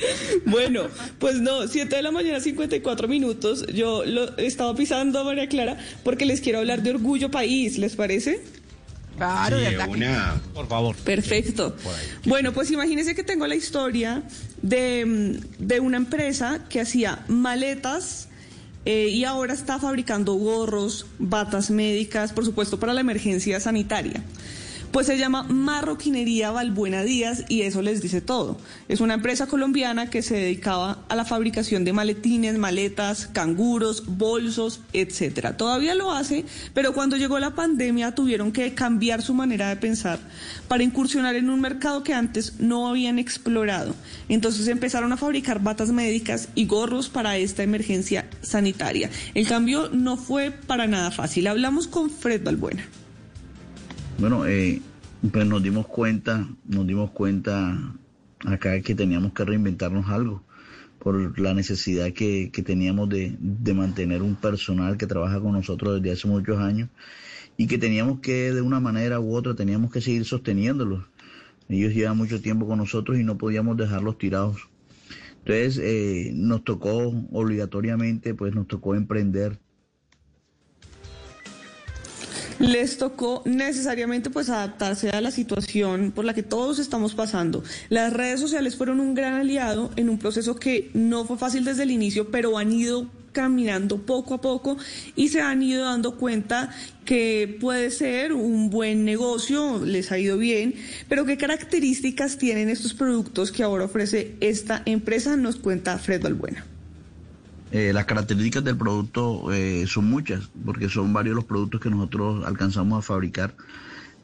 Bueno, pues no, 7 de la mañana, 54 minutos. Yo lo estaba pisando a María Clara porque les quiero hablar de Orgullo País, ¿les parece? Claro, de ataque. Por favor. Perfecto. Bueno, pues imagínense que tengo la historia de, de una empresa que hacía maletas eh, y ahora está fabricando gorros, batas médicas, por supuesto, para la emergencia sanitaria. Pues se llama Marroquinería Valbuena Díaz y eso les dice todo. Es una empresa colombiana que se dedicaba a la fabricación de maletines, maletas, canguros, bolsos, etcétera. Todavía lo hace, pero cuando llegó la pandemia tuvieron que cambiar su manera de pensar para incursionar en un mercado que antes no habían explorado. Entonces empezaron a fabricar batas médicas y gorros para esta emergencia sanitaria. El cambio no fue para nada fácil. Hablamos con Fred Valbuena. Bueno, eh, pues nos dimos cuenta, nos dimos cuenta acá que teníamos que reinventarnos algo por la necesidad que, que teníamos de, de mantener un personal que trabaja con nosotros desde hace muchos años y que teníamos que de una manera u otra teníamos que seguir sosteniéndolos. Ellos llevan mucho tiempo con nosotros y no podíamos dejarlos tirados. Entonces eh, nos tocó obligatoriamente, pues nos tocó emprender les tocó necesariamente pues adaptarse a la situación por la que todos estamos pasando. Las redes sociales fueron un gran aliado en un proceso que no fue fácil desde el inicio, pero han ido caminando poco a poco y se han ido dando cuenta que puede ser un buen negocio, les ha ido bien, pero qué características tienen estos productos que ahora ofrece esta empresa, nos cuenta Fred Balbuena. Eh, las características del producto eh, son muchas, porque son varios los productos que nosotros alcanzamos a fabricar.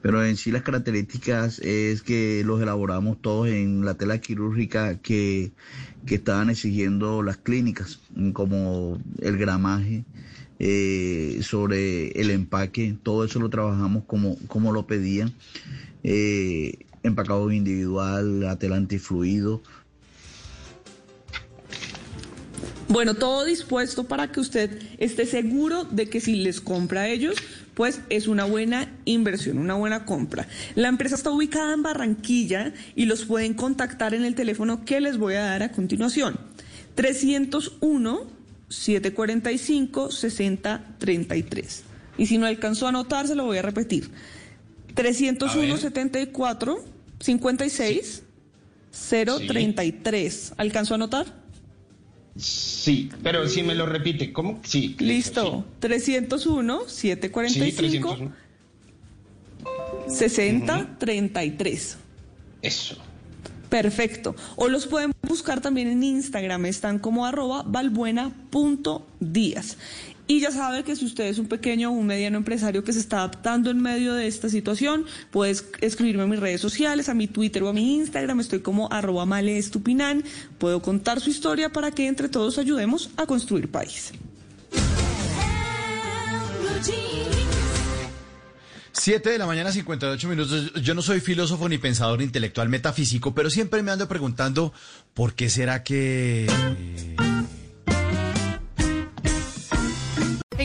Pero en sí las características es que los elaboramos todos en la tela quirúrgica que, que estaban exigiendo las clínicas, como el gramaje, eh, sobre el empaque, todo eso lo trabajamos como, como lo pedían. Empacado individual, la tela antifluido, Bueno, todo dispuesto para que usted esté seguro de que si les compra a ellos, pues es una buena inversión, una buena compra. La empresa está ubicada en Barranquilla y los pueden contactar en el teléfono que les voy a dar a continuación. 301 745 6033. Y si no alcanzó a anotar, se lo voy a repetir. 301 74 56 033. ¿Alcanzó a anotar? Sí, pero si me lo repite, ¿cómo? Sí. Listo. 301 Sí, 745 301. 6033. Eso. Perfecto. O los pueden buscar también en Instagram, están como arroba valbuena.díaz. Y ya sabe que si usted es un pequeño o un mediano empresario que se está adaptando en medio de esta situación, puedes escribirme a mis redes sociales, a mi Twitter o a mi Instagram, estoy como arroba malestupinan. Puedo contar su historia para que entre todos ayudemos a construir país. 7 de la mañana, 58 minutos. Yo no soy filósofo ni pensador intelectual metafísico, pero siempre me ando preguntando por qué será que... eh,